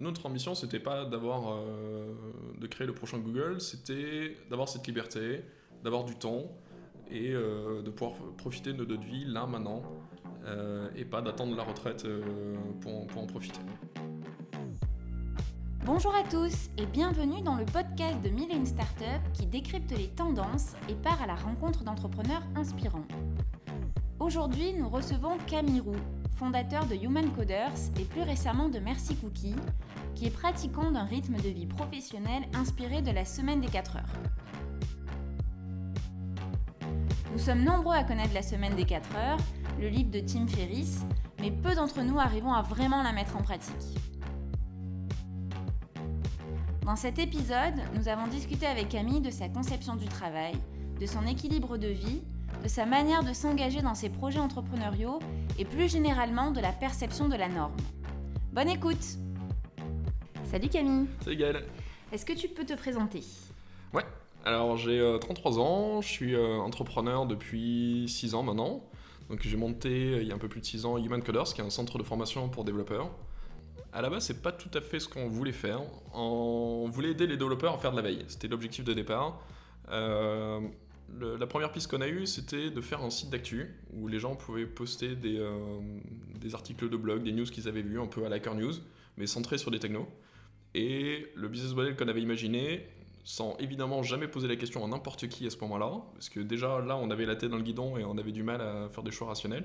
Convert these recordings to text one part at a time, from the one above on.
notre ambition, c'était pas d'avoir, euh, de créer le prochain Google, c'était d'avoir cette liberté, d'avoir du temps et euh, de pouvoir profiter de notre vie là, maintenant, euh, et pas d'attendre la retraite pour, en profiter. Bonjour à tous et bienvenue dans le podcast de Mille et une Startup qui décrypte les tendances et part à la rencontre d'entrepreneurs inspirants. Aujourd'hui, nous recevons Camille fondateur de Human Coders et plus récemment de Merci Cookie, qui est pratiquant d'un rythme de vie professionnel inspiré de la semaine des 4 heures. Nous sommes nombreux à connaître la semaine des 4 heures, le livre de Tim Ferriss, mais peu d'entre nous arrivons à vraiment la mettre en pratique. Dans cet épisode, nous avons discuté avec Camille de sa conception du travail, de son équilibre de vie, de sa manière de s'engager dans ses projets entrepreneuriaux et plus généralement de la perception de la norme. Bonne écoute Salut Camille Salut Gaël Est-ce que tu peux te présenter? Ouais, alors j'ai euh, 33 ans, je suis euh, entrepreneur depuis 6 ans maintenant. Donc j'ai monté euh, il y a un peu plus de 6 ans Human Coders, qui est un centre de formation pour développeurs. À la base, c'est pas tout à fait ce qu'on voulait faire. On voulait aider les développeurs à faire de la veille. C'était l'objectif de départ. Euh, la première piste qu'on a eue, c'était de faire un site d'actu où les gens pouvaient poster des, euh, articles de blog, des news qu'ils avaient vus, un peu à la Hacker News, mais centrés sur des technos. Et le business model qu'on avait imaginé, sans évidemment jamais poser la question à n'importe qui à ce moment-là, parce que déjà là, on avait la tête dans le guidon et on avait du mal à faire des choix rationnels.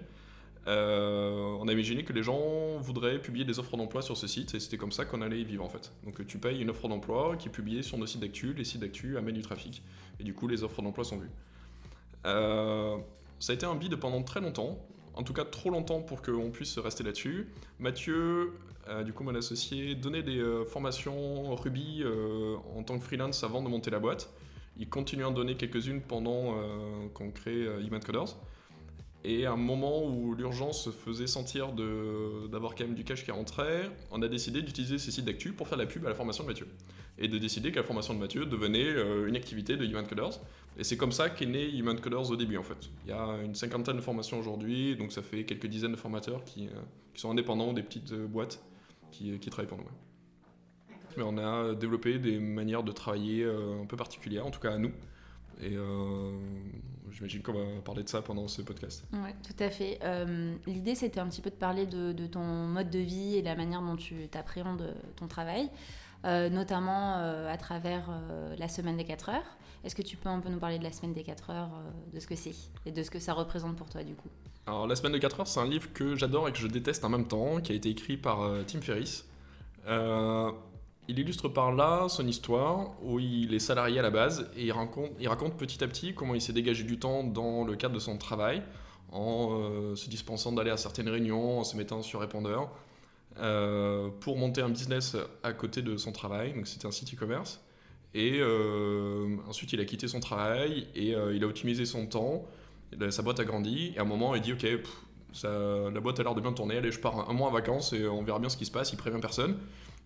Euh, on a imaginé que les gens voudraient publier des offres d'emploi sur ce site et c'était comme ça qu'on allait y vivre en fait. Donc tu payes une offre d'emploi qui est publiée sur nos sites d'actu, les sites d'actu amènent du trafic et du coup les offres d'emploi sont vues. Euh, ça a été un bid pendant très longtemps, en tout cas trop longtemps pour qu'on puisse rester là-dessus. Mathieu, euh, du coup mon associé, donnait des euh, formations Ruby en tant que freelance avant de monter la boîte. Il continue à en donner quelques-unes pendant qu'on crée Human Coders. Et à un moment où l'urgence se faisait sentir d'avoir quand même du cash qui rentrait, on a décidé d'utiliser ces sites d'actu pour faire la pub à la formation de Mathieu. Et de décider que la formation de Mathieu devenait euh, une activité de Human Coders. Et c'est comme ça qu'est né Human Coders au début en fait. Il y a une cinquantaine de formations aujourd'hui, donc ça fait quelques dizaines de formateurs qui, euh, qui sont indépendants des petites euh, boîtes qui, qui travaillent pour nous. Mais on a développé des manières de travailler un peu particulières, en tout cas à nous. Et euh, j'imagine qu'on va parler de ça pendant ce podcast. Oui, tout à fait. Euh, L'idée, c'était un petit peu de parler de, de ton mode de vie et la manière dont tu t'appréhendes ton travail, euh, notamment euh, à travers euh, la semaine des 4 heures. Est-ce que tu peux un peu nous parler de la semaine des 4 heures, de ce que c'est et de ce que ça représente pour toi du coup? Alors, La semaine de 4 heures, c'est un livre que j'adore et que je déteste en même temps, qui a été écrit par Tim Ferriss. Il illustre par là son histoire, où il est salarié à la base, et il raconte, petit à petit comment il s'est dégagé du temps dans le cadre de son travail, en euh, se dispensant d'aller à certaines réunions, en se mettant sur répondeur, euh, pour monter un business à côté de son travail, donc c'était un site e-commerce. Et euh, ensuite, il a quitté son travail et il a optimisé son temps. La- Sa boîte a grandi et à un moment, il dit Ok, ça- la boîte a l'air de bien tourner. Allez, je pars un, un mois en vacances et on verra bien ce qui se passe. Il prévient personne.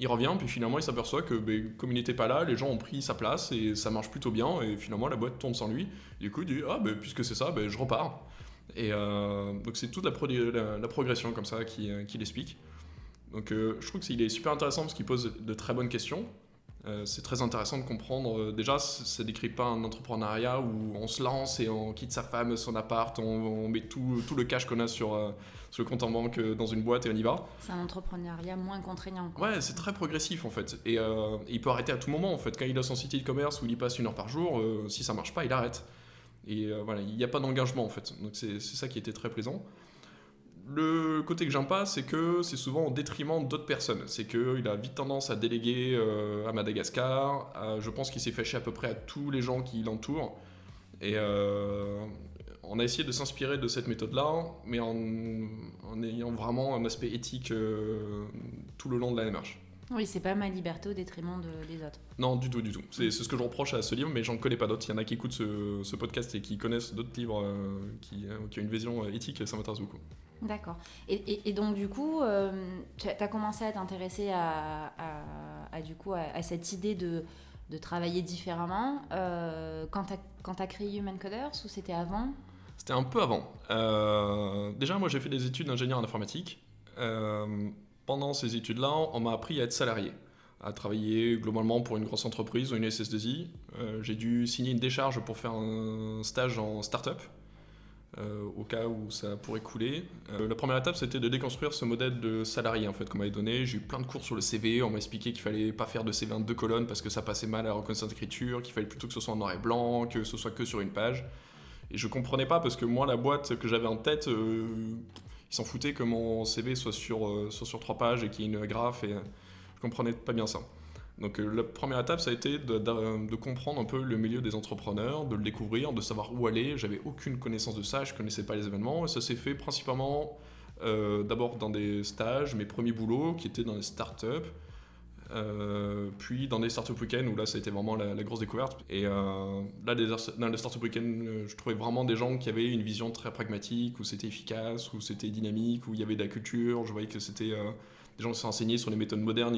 Il revient, puis finalement, il s'aperçoit que ben, comme il n'était pas là, les gens ont pris sa place et ça marche plutôt bien. Et finalement, la boîte tourne sans lui. Du coup, il dit Ah, ben, puisque c'est ça, ben, je repars. Et euh, donc, c'est toute la, pro- la- la progression comme ça qui, euh, qu'il explique. Donc, euh, je trouve qu'il est super intéressant parce qu'il pose de très bonnes questions. Euh, c'est très intéressant de comprendre. euh, déjà, ça décrit pas un entrepreneuriat où on se lance et on quitte sa femme, son appart, on, on met tout, tout le cash qu'on a sur, euh, sur le compte en banque dans une boîte et on y va. C'est un entrepreneuriat moins contraignant. quoi. Ouais, c'est très progressif en fait. Et euh, il peut arrêter à tout moment en fait. Quand il a son site e-commerce où il y passe une heure par jour, si ça marche pas, il arrête. Et voilà, il n'y a pas d'engagement en fait. Donc c'est c'est ça qui était très plaisant. Le côté que j'aime pas, c'est que c'est souvent au détriment d'autres personnes. C'est qu'il a vite tendance à déléguer euh, à Madagascar. à- je pense qu'il s'est fâché à peu près à tous les gens qui l'entourent. Et euh, on a essayé de s'inspirer de cette méthode-là, mais en, en ayant vraiment un aspect éthique euh, tout le long de la démarche. Oui, c'est pas ma liberté au détriment de- des autres. Non, du tout, du tout. C'est ce que je reproche à ce livre, mais j'en connais pas d'autres. Il y en a qui écoutent ce, ce podcast et qui connaissent d'autres livres euh, qui, qui ont une vision éthique, ça m'intéresse beaucoup. D'accord. Et, donc, du coup, euh, tu as commencé à t'intéresser à, à- cette idée de, travailler différemment euh, quand tu as, créé Human Coders ou c'était avant? C'était un peu avant. Euh, déjà, moi, j'ai fait des études d'ingénieur en informatique. Pendant ces études-là, on m'a appris à être salarié, à travailler globalement pour une grosse entreprise ou une SS2I. Euh, j'ai dû signer une décharge pour faire un stage en start-up, euh, au cas où ça pourrait couler. Euh, la première étape, c'était de déconstruire ce modèle de salarié en fait qu'on m'avait donné. J'ai eu plein de cours sur le CV, on m'a expliqué qu'il fallait pas faire de CV en deux colonnes parce que ça passait mal à la reconnaissance d'écriture, qu'il fallait plutôt que ce soit en noir et blanc, que ce soit que sur une page. Et je comprenais pas parce que moi, la boîte que j'avais en tête, euh, ils s'en foutaient que mon CV soit sur, soit sur trois pages et qu'il y ait une graphe et je comprenais pas bien ça. Donc euh, la première étape, ça a été de, comprendre un peu le milieu des entrepreneurs, de le découvrir, de savoir où aller. J'avais aucune connaissance de ça, je connaissais pas les événements et ça s'est fait principalement euh, d'abord dans des stages, mes premiers boulots qui étaient dans des startups. Euh, puis dans des startup week-ends où là ça a été vraiment la, grosse découverte. Et là, dans les startup week-ends, je trouvais vraiment des gens qui avaient une vision très pragmatique, où c'était efficace, où c'était dynamique, où il y avait de la culture. Je voyais que c'était des gens qui s'enseignaient sur les méthodes modernes.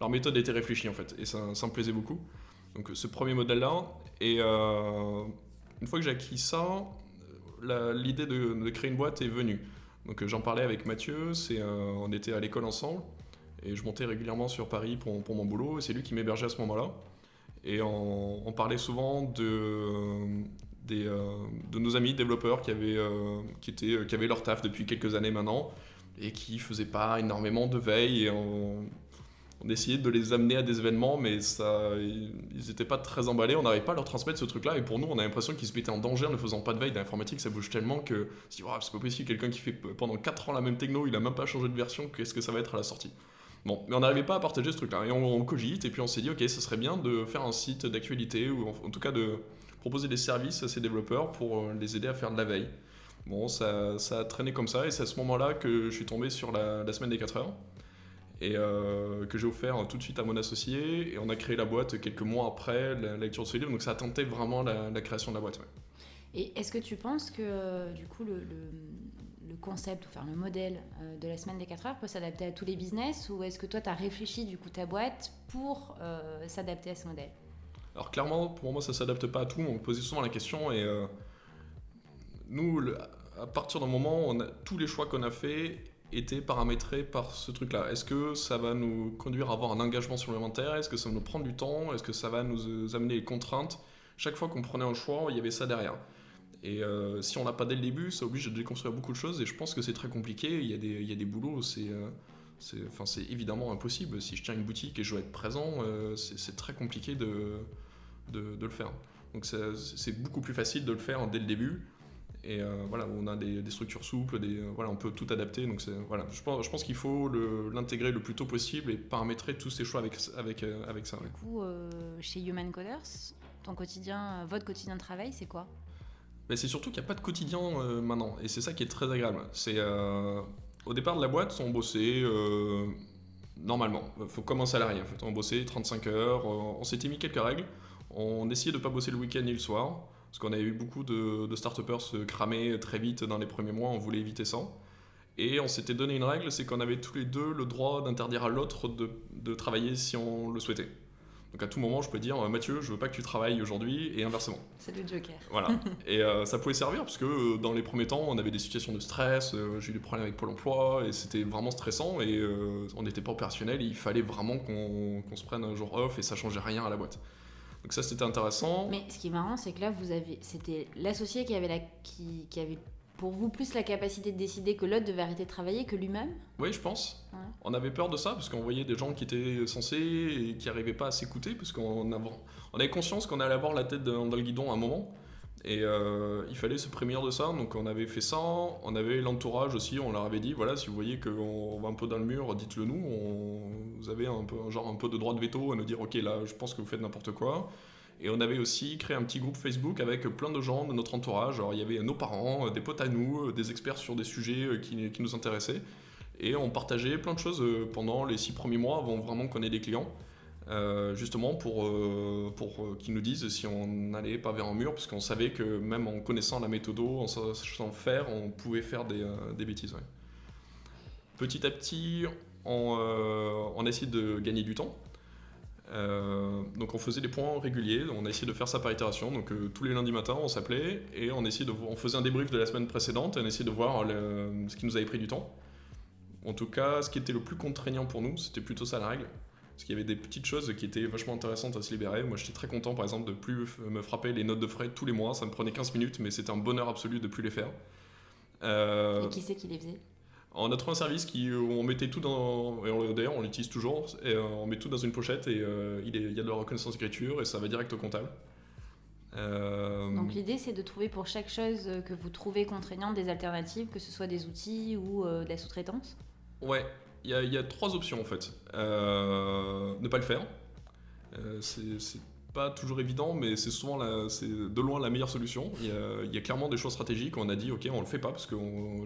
Leur méthode était réfléchie en fait, et ça, me plaisait beaucoup. Donc ce premier modèle-là. Et euh, une fois que j'ai acquis ça, l'idée de, créer une boîte est venue. Donc j'en parlais avec Mathieu, c'est, euh, on était à l'école ensemble. Et je montais régulièrement sur Paris pour, pour mon boulot, et c'est lui qui m'hébergeait à ce moment-là. Et on, parlait souvent de, des, euh, de nos amis développeurs qui avaient, qui, étaient, qui avaient leur taf depuis quelques années maintenant, et qui faisaient pas énormément de veille, on essayait de les amener à des événements, mais ça, ils n'étaient pas très emballés, on n'arrivait pas à leur transmettre ce truc-là, et pour nous, on a l'impression qu'ils se mettaient en danger en ne faisant pas de veille. Dans l'informatique, ça bouge tellement que dit, Ouah, c'est pas possible, quelqu'un qui fait pendant 4 ans la même techno, il a même pas changé de version, qu'est-ce que ça va être à la sortie? Bon, mais on n'arrivait pas à partager ce truc-là. Et on, on cogite, et puis on s'est dit, ok, ça serait bien de faire un site d'actualité, ou en, tout cas de proposer des services à ces développeurs pour euh, les aider à faire de la veille. Bon, ça, ça a traîné comme ça, et c'est à ce moment-là que je suis tombé sur la, la semaine des 4 heures, et euh, que j'ai offert tout de suite à mon associé, et on a créé la boîte quelques mois après la lecture de ce livre, donc ça a tenté vraiment la, la création de la boîte. ouais. Et est-ce que tu penses que euh, du coup le, le- le concept, ou enfin le modèle euh, de la semaine des 4 heures peut s'adapter à tous les business? Ou est-ce que toi tu as réfléchi du coup ta boîte pour euh, s'adapter à ce modèle? Alors clairement, pour moi, ça s'adapte pas à tout. On me posait souvent la question et euh, nous, le- à partir d'un moment, on a, tous les choix qu'on a fait étaient paramétrés par ce truc-là. Est-ce que ça va nous conduire à avoir un engagement supplémentaire? Est-ce que ça va nous prendre du temps? Est-ce que ça va nous euh, amener les contraintes? Chaque fois qu'on prenait un choix, il y avait ça derrière. Et euh, si on l'a pas dès le début, ça oblige de déconstruire beaucoup de choses et je pense que c'est très compliqué. Il y a des, il y a des boulots, c'est euh, enfin, évidemment impossible. Si je tiens une boutique et je dois être présent, c'est très compliqué de, de, le faire. Donc c'est beaucoup plus facile de le faire dès le début. Et euh, voilà, on a des, des structures souples, des, euh, voilà, on peut tout adapter. Donc c'est- voilà, je pense, je pense qu'il faut l'intégrer le plus tôt possible et paramétrer tous ces choix avec, avec, euh, avec ça. ouais. Du coup, chez Human Coders, ton quotidien, votre quotidien de travail, c'est quoi? Mais c'est surtout qu'il n'y a pas de quotidien maintenant, et c'est ça qui est très agréable. C'est au départ de la boîte, on bossait normalement, faut comme un salarié. En fait. On bossait 35 heures, on s'était mis quelques règles. On essayait de ne pas bosser le week-end ni le soir, parce qu'on avait eu beaucoup de, de start-upers se cramer très vite dans les premiers mois, on voulait éviter ça. Et on s'était donné une règle, c'est qu'on avait tous les deux le droit d'interdire à l'autre de, de travailler si on le souhaitait. Donc à tout moment, je peux dire, euh, Mathieu, je veux pas que tu travailles aujourd'hui, et inversement. C'est le Joker. Voilà. Et euh, ça pouvait servir parce que euh, dans les premiers temps, on avait des situations de stress, euh, j'ai eu des problèmes avec Pôle emploi et c'était vraiment stressant et on n'était pas opérationnel. il fallait vraiment qu'on qu'on se prenne un jour off et ça changeait rien à la boîte. Donc ça, c'était intéressant. Mais ce qui est marrant, c'est que là, vous avez, c'était l'associé qui avait la, qui, qui avait pour vous plus la capacité de décider que l'autre devait arrêter de travailler que lui-même? Oui, je pense. Ouais. On avait peur de ça parce qu'on voyait des gens qui étaient censés et qui n'arrivaient pas à s'écouter parce qu'on avait, on avait conscience qu'on allait avoir la tête dans le guidon à un moment. Et euh, il fallait se prémunir de ça, donc on avait fait ça, on avait l'entourage aussi, on leur avait dit, voilà, si vous voyez qu'on va un peu dans le mur, dites-le nous, on- vous avez un peu, genre un peu de droit de veto à nous dire, ok, là, je pense que vous faites n'importe quoi. Et on avait aussi créé un petit groupe Facebook avec plein de gens de notre entourage, alors il y avait nos parents, des potes à nous, des experts sur des sujets euh, qui, qui nous intéressaient. Et on partageait plein de choses euh, pendant les six premiers mois avant vraiment qu'on ait des clients. Euh, justement pour, euh, pour euh, qu'ils nous disent si on n'allait pas vers un mur, parce qu'on savait que même en connaissant la méthode, en sachant faire, on pouvait faire des, des bêtises. Petit à petit, on, on a essayé de gagner du temps. Donc on faisait des points réguliers, on a essayé de faire ça par itération, donc tous les lundis matins on s'appelait et on, essayait de, on faisait un débrief de la semaine précédente et on essayait de voir ce qui nous avait pris du temps. En tout cas, ce qui était le plus contraignant pour nous, c'était plutôt ça la règle. Parce qu'il y avait des petites choses qui étaient vachement intéressantes à se libérer. Moi, j'étais très content, par exemple, de plus me frapper les notes de frais tous les mois. Ça me prenait 15 minutes, mais c'était un bonheur absolu de plus les faire. Euh, et qui c'est qui les faisait? on a trouvé un service qui on mettait tout dans d'ailleurs on l'utilise toujours et euh, on met tout dans une pochette et euh, il, il, y a de la reconnaissance d'écriture et ça va direct au comptable. Donc l'idée c'est de trouver pour chaque chose que vous trouvez contraignante des alternatives, que ce soit des outils ou de la sous-traitance? Ouais, il y, a trois options en fait. Euh, ne pas le faire. Euh, c'est pas toujours évident, mais c'est souvent c'est de loin la meilleure solution. Il y, a, clairement des choix stratégiques. On a dit, ok, on le fait pas parce que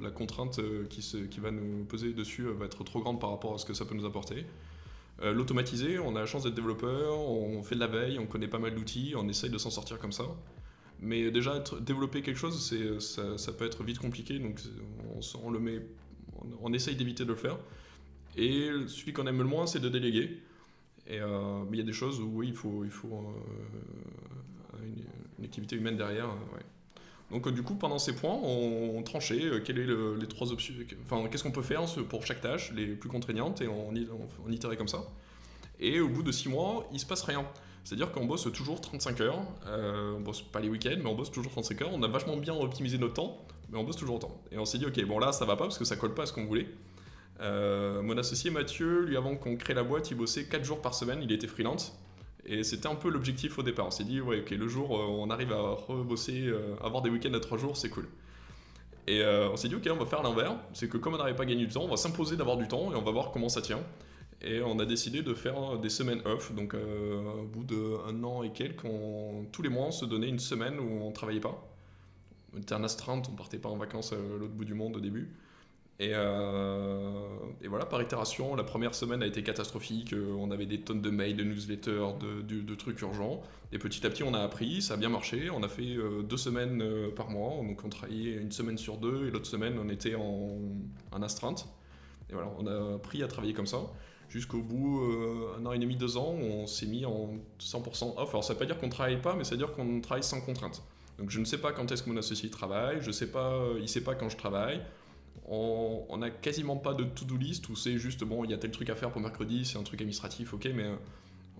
la contrainte euh, qui, va nous peser dessus va être trop grande par rapport à ce que ça peut nous apporter. L'automatiser, on a la chance d'être développeur, on fait de la veille, on connaît pas mal d'outils, on essaye de s'en sortir comme ça. Mais déjà, développer quelque chose, ça, peut être vite compliqué, donc on essaye d'éviter de le faire. Et celui qu'on aime le moins, c'est de déléguer. Et, euh, mais il y a des choses où oui, il faut, euh, une, activité humaine derrière. Euh, Donc du coup, pendant ces points, on, tranchait quelles est les trois options, enfin qu'est-ce qu'on peut faire pour chaque tâche, les plus contraignantes, et on, itérait comme ça. Et au bout de six mois, il se passe rien. C'est-à-dire qu'on bosse toujours 35 heures, on bosse pas les week-ends, mais on bosse toujours 35 heures. On a vachement bien optimisé notre temps, mais on bosse toujours autant. Et on s'est dit, ok, bon là, ça va pas parce que ça colle pas à ce qu'on voulait. Euh, mon associé Mathieu, lui, avant qu'on crée la boîte, il bossait 4 jours par semaine, il était freelance. Et c'était un peu l'objectif au départ. On s'est dit, ouais, ok, le jour où on arrive à rebosser, euh, avoir des week-ends à 3 jours, c'est cool. Et euh, on s'est dit, ok, on va faire l'inverse. C'est que comme on n'arrive pas à gagner du temps, on va s'imposer d'avoir du temps et on va voir comment ça tient. Et on a décidé de faire des semaines off. Donc, au bout d'un an et quelques, tous les mois, on se donnait une semaine où on travaillait pas. On était en astreinte, on partait pas en vacances à l'autre bout du monde au début. Euh, et, voilà, par itération, la première semaine a été catastrophique. Euh, on avait des tonnes de mails, de newsletters, de, trucs urgents. Et petit à petit, on a appris, ça a bien marché. On a fait euh, deux semaines par mois. Donc on travaillait une semaine sur deux et l'autre semaine, on était en, astreinte. Et voilà, on a appris à travailler comme ça. Jusqu'au bout, un an et demi, deux ans, on s'est mis en 100% off. Alors ça ne veut pas dire qu'on ne travaille pas, mais ça veut dire qu'on travaille sans contrainte. Donc je ne sais pas quand est-ce que mon associé travaille, je sais pas, il ne sait pas quand je travaille on n'a quasiment pas de to-do list où c'est juste bon, il y a tel truc à faire pour mercredi, c'est un truc administratif, ok, mais euh,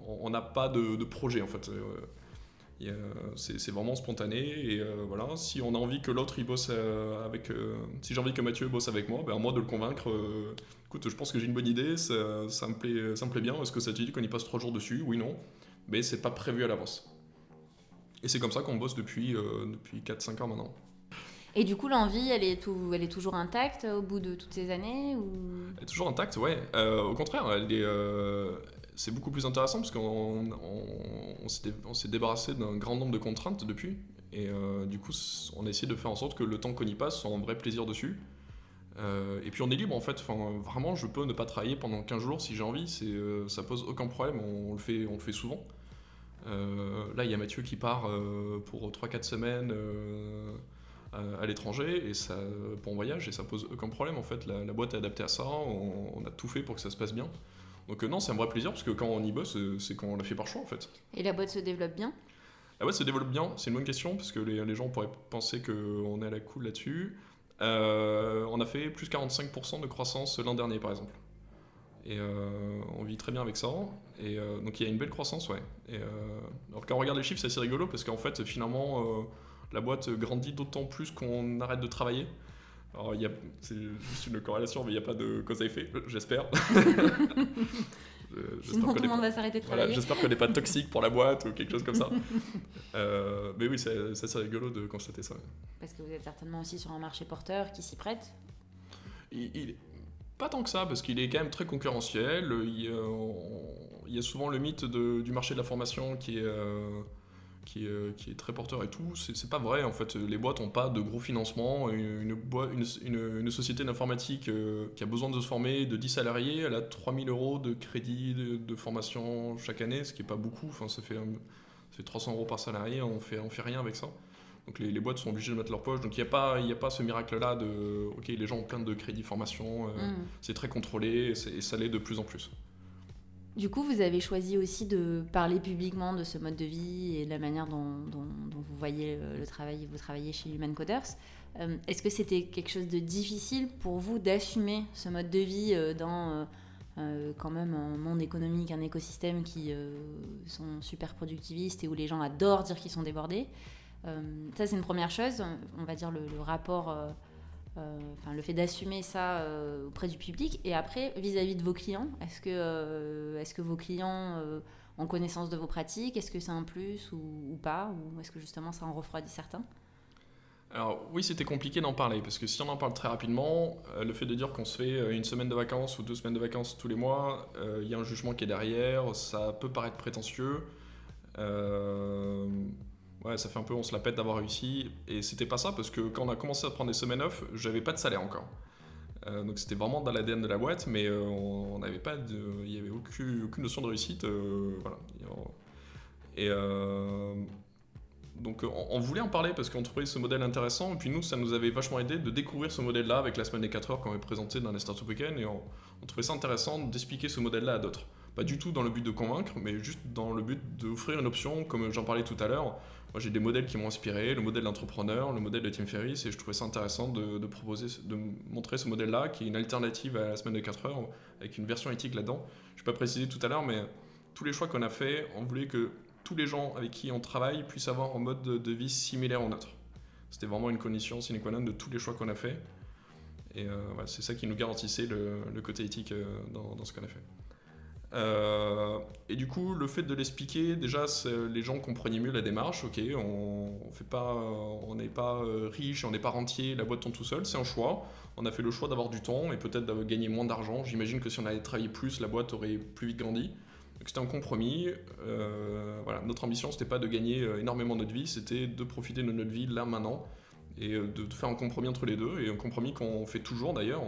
on n'a pas de, projet en fait. Euh, c'est vraiment spontané et euh, voilà. Si on a envie que l'autre il bosse avec, si j'ai envie que Mathieu bosse avec moi, ben moi de le convaincre. écoute, je pense que j'ai une bonne idée, ça, me plaît, ça me plaît bien. Est-ce que ça te dit qu'on y passe trois jours dessus? Oui, non. Mais c'est pas prévu à l'avance. Et c'est comme ça qu'on bosse depuis, depuis 4-5 ans maintenant. Et du coup, l'envie, elle, est toujours intacte au bout de toutes ces années. Elle est toujours intacte, ouais. Euh, au contraire, euh, c'est beaucoup plus intéressant parce qu'on on, s'est débarrassé d'un grand nombre de contraintes depuis. Et euh, du coup, on a essayé de faire en sorte que le temps qu'on y passe soit un vrai plaisir dessus. et puis on est libre en fait. Vraiment, je peux ne pas travailler pendant 15 jours si j'ai envie. C'est, ça pose aucun problème. On, le fait, on le fait souvent. là, il y a Mathieu qui part pour 3-4 semaines à l'étranger et ça bon voyage et ça pose aucun problème en fait. La, boîte est adaptée à ça on, a tout fait pour que ça se passe bien. Donc euh, non c'est un vrai plaisir parce que quand on y bosse euh, c'est quand on l'a fait par choix en fait. Et la boîte se développe bien? La boîte se développe bien c'est une bonne question parce que les, gens pourraient penser qu'on est à la cool là-dessus. Euh, on a fait plus 45% de croissance l'an dernier par exemple. Et on vit très bien avec ça. Et donc il y a une belle croissance, ouais. Et, alors quand on regarde les chiffres, c'est assez rigolo parce qu'en fait, finalement, la boîte grandit d'autant plus qu'on arrête de travailler. Alors, c'est juste une corrélation, mais il n'y a pas de cause à effet, j'espère. Sinon, tout le monde va s'arrêter de travailler. j'espère qu'elle n'est pas toxique pour la boîte ou quelque chose comme ça. Euh, mais oui, c'est assez rigolo de constater ça. Parce que vous êtes certainement aussi sur un marché porteur qui s'y prête il, Pas tant que ça, parce qu'il est quand même très concurrentiel. Il, y a souvent le mythe du marché de la formation qui est. Euh, qui est, qui est, très porteur et tout. C'est pas vrai, en fait. Les boîtes n'ont pas de gros financement. Une, une, une, société d'informatique euh, qui a besoin de se former de 10 salariés, elle a 3000 euros de crédit de, formation chaque année, ce qui n'est pas beaucoup. Enfin, ça fait, ça fait 300 euros par salarié, on fait, on fait rien avec ça. Donc les, les, boîtes sont obligées de mettre leur poche. Donc il n'y a, pas, a pas ce miracle-là de OK, les gens ont plein de crédits formation, euh, mm. c'est très contrôlé et, ça l'est de plus en plus. Du coup, vous avez choisi aussi de parler publiquement de ce mode de vie et de la manière dont, vous voyez le, travail, vous travaillez chez Human Coders. Euh, est-ce que c'était quelque chose de difficile pour vous d'assumer ce mode de vie euh, dans euh, quand même un monde économique, un écosystème qui sont super productivistes et où les gens adorent dire qu'ils sont débordés? Ça, c'est une première chose. On va dire le, rapport enfin, le fait d'assumer ça euh, auprès du public. Et après vis-à-vis de vos clients est-ce que euh, est-ce que vos clients ont connaissance de vos pratiques est-ce que c'est un plus ou, pas ou est-ce que justement ça en refroidit certains? Alors oui, c'était compliqué d'en parler, parce que si on en parle très rapidement, le fait de dire qu'on se fait une semaine de vacances ou deux semaines de vacances tous les mois, il y a un jugement qui est derrière, ça peut paraître prétentieux ouais, ça fait un peu on se la pète d'avoir réussi. Et c'était pas ça parce que quand on a commencé à prendre des semaines off, j'avais pas de salaire encore. Euh, donc c'était vraiment dans l'ADN de la boîte, mais euh, on n'avait pas il y avait aucune, aucune, notion de réussite, euh, voilà. Et donc on, voulait en parler parce qu'on trouvait ce modèle intéressant, et puis nous ça nous avait vachement aidé de découvrir ce modèle-là avec la semaine des 4 heures qu'on avait présenté dans les Startup Weekend, et on, on trouvait ça intéressant d'expliquer ce modèle-là à d'autres. Pas du tout dans le but de convaincre, mais juste dans le but d'offrir une option, comme j'en parlais tout à l'heure, moi, j'ai des modèles qui m'ont inspiré, le modèle d'entrepreneur, le modèle de Tim Ferriss, et je trouvais ça intéressant de, proposer, de montrer ce modèle-là, qui est une alternative à la semaine de 4 heures, avec une version éthique là-dedans. Je ne vais pas préciser tout à l'heure, mais tous les choix qu'on a fait, on voulait que tous les gens avec qui on travaille puissent avoir un mode de, vie similaire au nôtre. C'était vraiment une condition sine qua non de tous les choix qu'on a fait. Et euh, c'est ça qui nous garantissait le, côté éthique euh, dans ce qu'on a fait. Euh, et du coup, le fait de l'expliquer, déjà, les gens comprenaient mieux la démarche. Ok, on fait pas, on n'est pas euh, riche, on n'est pas rentier, la boîte tombe tout seul, c'est un choix. On a fait le choix d'avoir du temps et peut-être de gagner moins d'argent. J'imagine que si on avait travaillé plus, la boîte aurait plus vite grandi. Donc c'était un compromis. Euh, voilà, notre ambition, c'était pas de gagner énormément notre vie, c'était de profiter de notre vie là maintenant et de, faire un compromis entre les deux et un compromis qu'on fait toujours d'ailleurs.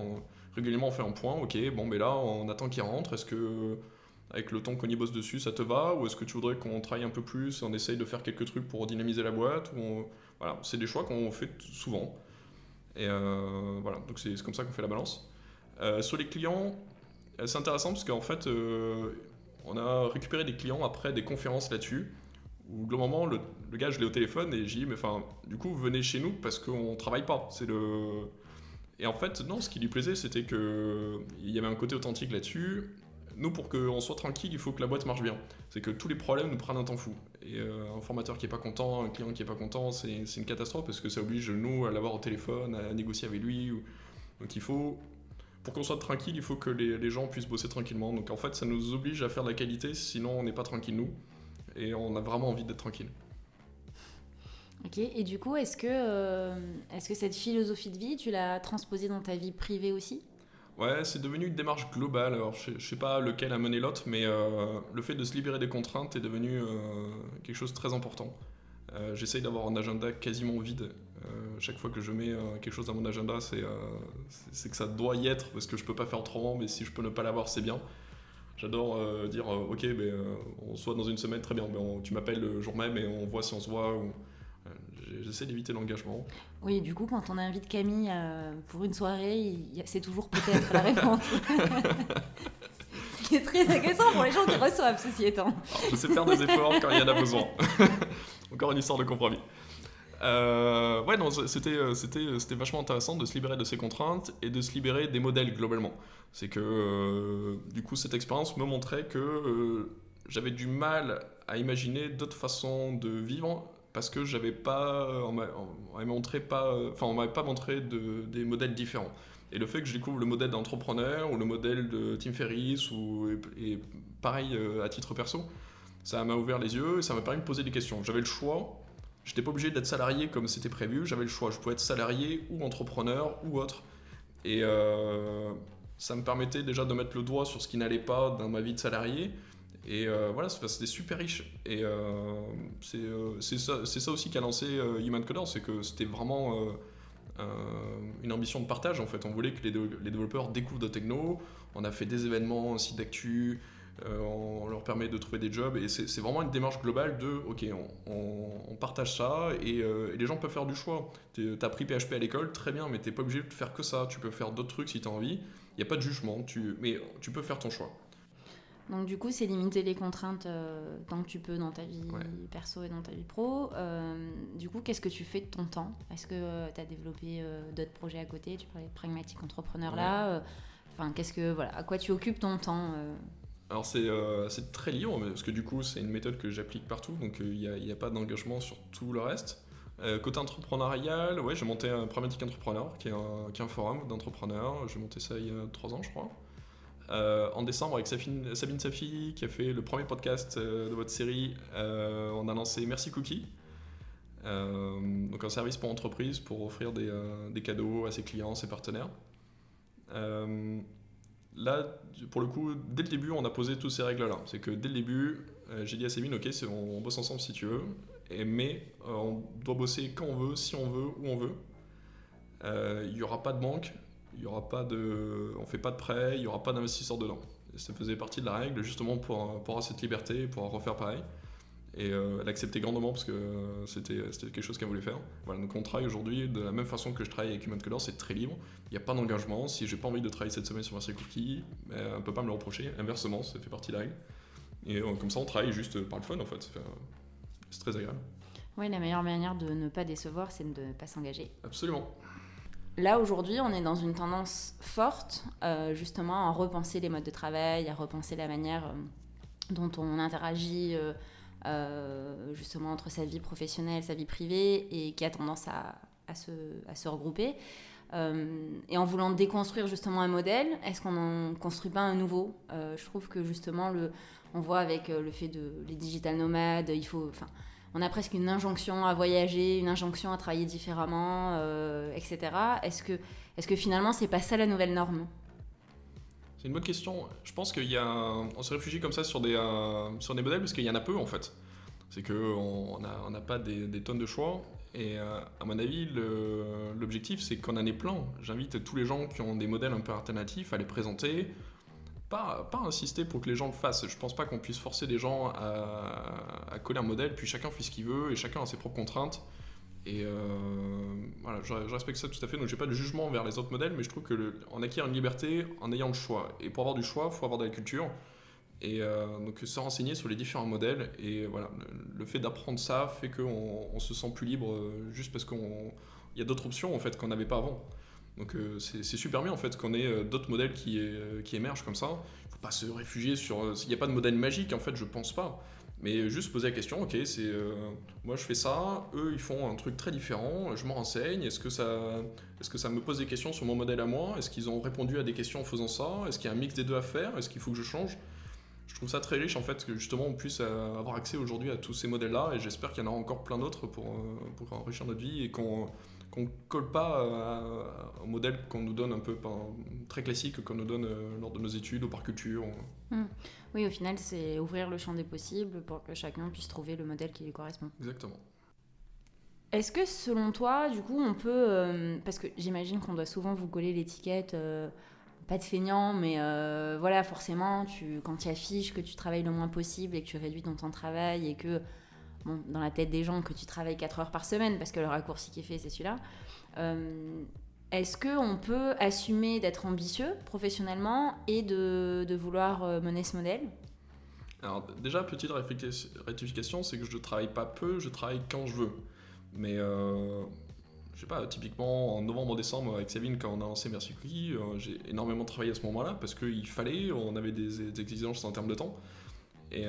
Régulièrement, on fait un point. Ok, bon, mais là, on attend qu'il rentre. Est-ce que avec le temps qu'on y bosse dessus, ça te va Ou est-ce que tu voudrais qu'on travaille un peu plus, on essaye de faire quelques trucs pour dynamiser la boîte Voilà, c'est des choix qu'on fait souvent. Et euh, voilà, donc c'est comme ça qu'on fait la balance. Euh, sur les clients, euh, c'est intéressant parce qu'en fait, on a récupéré des clients après des conférences là-dessus. Où globalement, le, le gars, je l'ai au téléphone et j'ai dit, mais enfin, du coup, venez chez nous parce qu'on travaille pas. C'est le. Et en fait, non, ce qui lui plaisait, c'était qu'il y avait un côté authentique là-dessus nous, pour qu'on soit tranquille, il faut que la boîte marche bien. C'est que tous les problèmes nous prennent un temps fou. Et euh, un formateur qui est pas content, un client qui est pas content, c'est une catastrophe parce que ça oblige nous à l'avoir au téléphone, à négocier avec lui. Donc il faut, pour qu'on soit tranquille, il faut que les, gens puissent bosser tranquillement. Donc en fait, ça nous oblige à faire de la qualité, sinon on n'est pas tranquille nous. Et on a vraiment envie d'être tranquille. Ok, et du coup, est-ce que, euh, est-ce que cette philosophie de vie, tu l'as transposée dans ta vie privée aussi? Ouais, c'est devenu une démarche globale. Alors, je, ne sais pas lequel a mené l'autre, mais euh, le fait de se libérer des contraintes est devenu euh, quelque chose de très important. Euh, J'essaye d'avoir un agenda quasiment vide. chaque fois que je mets quelque chose dans mon agenda, c'est que ça doit y être parce que je peux pas faire autrement, mais si je peux ne pas l'avoir, c'est bien. J'adore dire, ok, ben, on soit dans une semaine, très bien, ben, tu m'appelles le jour même et on voit si on se voit. J'essaie d'éviter l'engagement. Oui, du coup, quand on invite Camille euh, pour une soirée, c'est toujours peut-être la réponse. Ce qui est très agaçant pour les gens qui reçoivent, ceci étant. je sais faire des efforts quand il y en a besoin. Encore une histoire de compromis. Euh, ouais, non, c'était, euh, c'était, c'était vachement intéressant de se libérer de ces contraintes et de se libérer des modèles globalement. C'est que, du coup, cette expérience me montrait que j'avais du mal à imaginer d'autres façons de vivre parce que j'avais pas, on m'avait montré pas, enfin on m'avait pas montré de, des modèles différents. Et le fait que je découvre le modèle d'entrepreneur ou le modèle de Tim Ferriss ou et, pareil euh, à titre perso, ça m'a ouvert les yeux et ça m'a permis de poser des questions. J'avais le choix. J'étais pas obligé d'être salarié comme c'était prévu. J'avais le choix. Je pouvais être salarié ou entrepreneur ou autre. Et euh, ça me permettait déjà de mettre le doigt sur ce qui n'allait pas dans ma vie de salarié et euh, voilà, c'était super riche. Et euh, euh, c'est ça, ça, aussi qu'a lancé Human Coders, c'est que c'était vraiment une ambition de partage en fait. On voulait que les, développeurs découvrent de techno. On a fait des événements, un site d'actu. on leur permet de trouver des jobs et c'est vraiment une démarche globale de ok on, partage ça et, les gens peuvent faire du choix tu as pris PHP à l'école très bien mais tu n'es pas obligé de faire que ça tu peux faire d'autres trucs si tu as envie il n'y a pas de jugement mais tu peux faire ton choix Donc du coup, c'est limiter les contraintes euh, tant que tu peux dans ta vie perso et dans ta vie pro. Euh, du coup, qu'est-ce que tu fais de ton temps? Est-ce que tu as développé d'autres projets à côté? Tu parlais de pragmatique entrepreneur là. Enfin, qu'est-ce que voilà, à quoi tu occupes ton temps alors c'est très libre, parce que du coup c'est une méthode que j'applique partout, donc il n'y a, a, pas d'engagement sur tout le reste. Euh, côté entrepreneurial, ouais, j'ai monté un Pragmatic Entrepreneur, qui est un, qui est un forum d'entrepreneurs. J'ai monté ça il y a trois ans, je crois. Euh, en décembre, avec Sabine, Sabine Safi, qui a fait le premier podcast euh, de votre série, on a lancé Merci Cookie. donc un service pour entreprise pour offrir des, des, cadeaux à ses clients, ses partenaires. là, pour le coup, dès le début, on a posé toutes ces règles-là. C'est que dès le début, j'ai dit à Sabine, ok, on, bosse ensemble si tu veux mais euh, on doit bosser quand on veut, si on veut, où on veut. Euh, il n'y aura pas de banque, il y aura pas de, on fait pas de prêt, il n'y aura pas d'investisseur dedans. ça faisait partie de la règle justement pour, pour avoir cette liberté, pour refaire pareil. Et euh, elle acceptait grandement parce que c'était quelque chose qu'elle voulait faire. Voilà, donc on travaille aujourd'hui de la même façon que je travaille avec Human Color, c'est très libre. Il n'y a pas d'engagement. Si j'ai pas envie de travailler cette semaine sur un Cookie, ben, on ne peut pas me le reprocher. Inversement, ça fait partie de la règle. Et comme ça, on travaille juste par le fun en fait. C'est très agréable. Oui, la meilleure manière de ne pas décevoir, c'est de ne pas s'engager. Absolument. Là, aujourd'hui, on est dans une tendance forte, euh, justement, à repenser les modes de travail, à repenser la manière euh, dont on interagit, euh, justement, entre sa vie professionnelle, sa vie privée, et qui a tendance à, se, regrouper. et en voulant déconstruire, justement, un modèle, est-ce qu'on n'en construit pas un nouveau? Je trouve que, justement, on voit avec le fait de les digital nomades, il faut... on a presque une injonction à voyager, une injonction à travailler différemment, euh, etc. Est-ce que, est que finalement, c'est pas ça la nouvelle norme? C'est une bonne question. Je pense qu'il a, se réfugie comme ça sur des, euh, sur des modèles parce qu'il y en a peu en fait. C'est qu'on n'a on pas des, tonnes de choix. Et euh, à mon avis, l'objectif, c'est qu'on en ait plein. J'invite tous les gens qui ont des modèles un peu alternatifs à les présenter, pas, insister pour que les gens le fassent. Je pense pas qu'on puisse forcer des gens à, coller un modèle, puis chacun fait ce qu'il veut et chacun a ses propres contraintes. Et euh, voilà, je, respecte ça tout à fait. Donc j'ai pas de jugement vers les autres modèles, mais je trouve que on acquiert une liberté en ayant le choix. Et pour avoir du choix, il faut avoir de la culture. Et euh, donc se renseigner sur les différents modèles. Et voilà, le, fait d'apprendre ça fait qu'on on se sent plus libre euh, juste parce qu'il y a d'autres options en fait qu'on n'avait pas avant. Donc euh, c'est super bien en fait qu'on ait euh, d'autres modèles qui, euh, qui, émergent comme ça. Il ne faut pas se réfugier sur... Il n'y a pas de modèle magique en fait, je pense pas. Mais juste poser la question, ok, c'est moi je fais ça, eux ils font un truc très différent, je me renseigne, est-ce que, ça, est que ça me pose des questions sur mon modèle à moi? Est-ce qu'ils ont répondu à des questions en faisant ça? Est-ce qu'il y a un mix des deux à faire? Est-ce qu'il faut que je change? Je trouve ça très riche en fait que justement on puisse avoir accès aujourd'hui à tous ces modèles-là et j'espère qu'il y en aura encore plein d'autres pour, pour enrichir notre vie et qu'on qu'on colle pas euh, au modèle qu'on nous donne un peu très classique qu'on nous donne euh, lors de nos études ou par culture. Hmm. Oui, au final, c'est ouvrir le champ des possibles pour que chacun puisse trouver le modèle qui lui correspond. Exactement. Est-ce que selon toi, du coup, on peut, euh, parce que j'imagine qu'on doit souvent vous coller l'étiquette, pas de feignant, mais voilà, forcément, tu, quand tu affiches que tu travailles le moins possible et que tu réduis ton temps de travail et que dans la tête des gens que tu travailles 4 heures par semaine, parce que le raccourci qui est fait, c'est celui-là. Euh, est-ce qu'on peut assumer d'être ambitieux professionnellement et de, vouloir euh, mener ce modèle? Alors déjà, petite rectification, c'est que je ne travaille pas peu, je travaille quand je veux. Mais euh, je sais pas, typiquement en novembre-décembre avec Sabine, quand on a lancé Merci Cookie, euh, j'ai énormément travaillé à ce moment-là parce qu'il fallait, on avait des, exigences en termes de temps. Et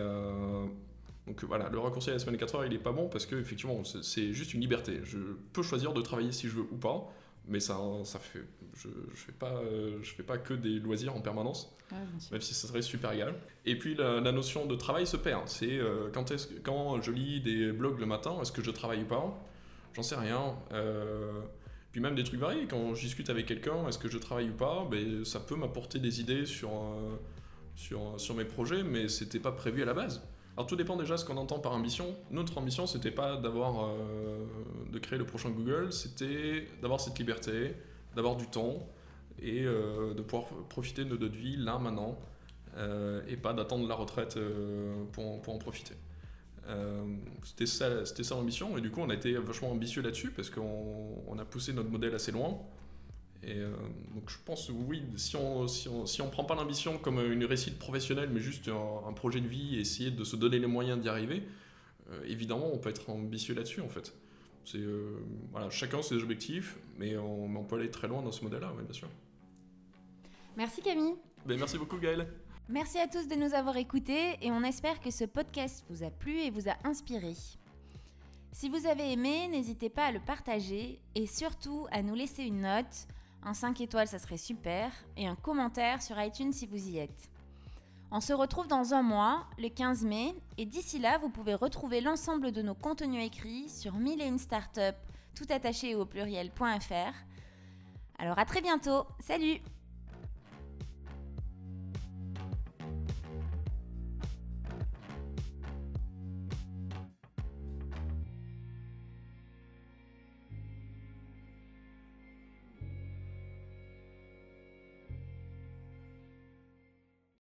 donc voilà, le raccourci à la semaine 4 heures, il est pas bon parce que effectivement, c'est juste une liberté. Je peux choisir de travailler si je veux ou pas, mais ça, ça fait, je, je fais pas, je fais pas que des loisirs en permanence, même si ça serait super égal. Et puis la, notion de travail se perd. C'est euh, quand, je lis des blogs le matin, est-ce que je travaille ou pas? J'en sais rien. Euh, puis même des trucs variés. Quand je discute avec quelqu'un, est-ce que je travaille ou pas? Ben, Ça peut m'apporter des idées sur, euh, sur, sur mes projets, mais c'était pas prévu à la base. Alors tout dépend déjà de ce qu'on entend par ambition. Notre ambition, c'était pas d'avoir, euh, de créer le prochain Google, c'était d'avoir cette liberté, d'avoir du temps et euh, de pouvoir profiter de notre vie là maintenant euh, et pas d'attendre la retraite pour, pour, en profiter. c'était ça, ça l'ambition et du coup on a été vachement ambitieux là-dessus parce qu'on on a poussé notre modèle assez loin Et donc je pense oui, si on si on, si on prend pas l'ambition comme une réussite professionnelle, mais juste un, projet de vie, essayer de se donner les moyens d'y arriver, évidemment on peut être ambitieux là-dessus en fait. C'est voilà, chacun ses objectifs, mais on, on, peut aller très loin dans ce modèle-là, bien sûr. Merci Camille. Ben, merci beaucoup Gaëlle. Merci à tous de nous avoir écoutés et on espère que ce podcast vous a plu et vous a inspiré. Si vous avez aimé, n'hésitez pas à le partager et surtout à nous laisser une note. Un 5 étoiles, ça serait super, et un commentaire sur iTunes si vous y êtes. On se retrouve dans un mois, le 15 mai, et d'ici là, vous pouvez retrouver l'ensemble de nos contenus écrits sur mille et une tout attaché au pluriel.fr. Alors à très bientôt, salut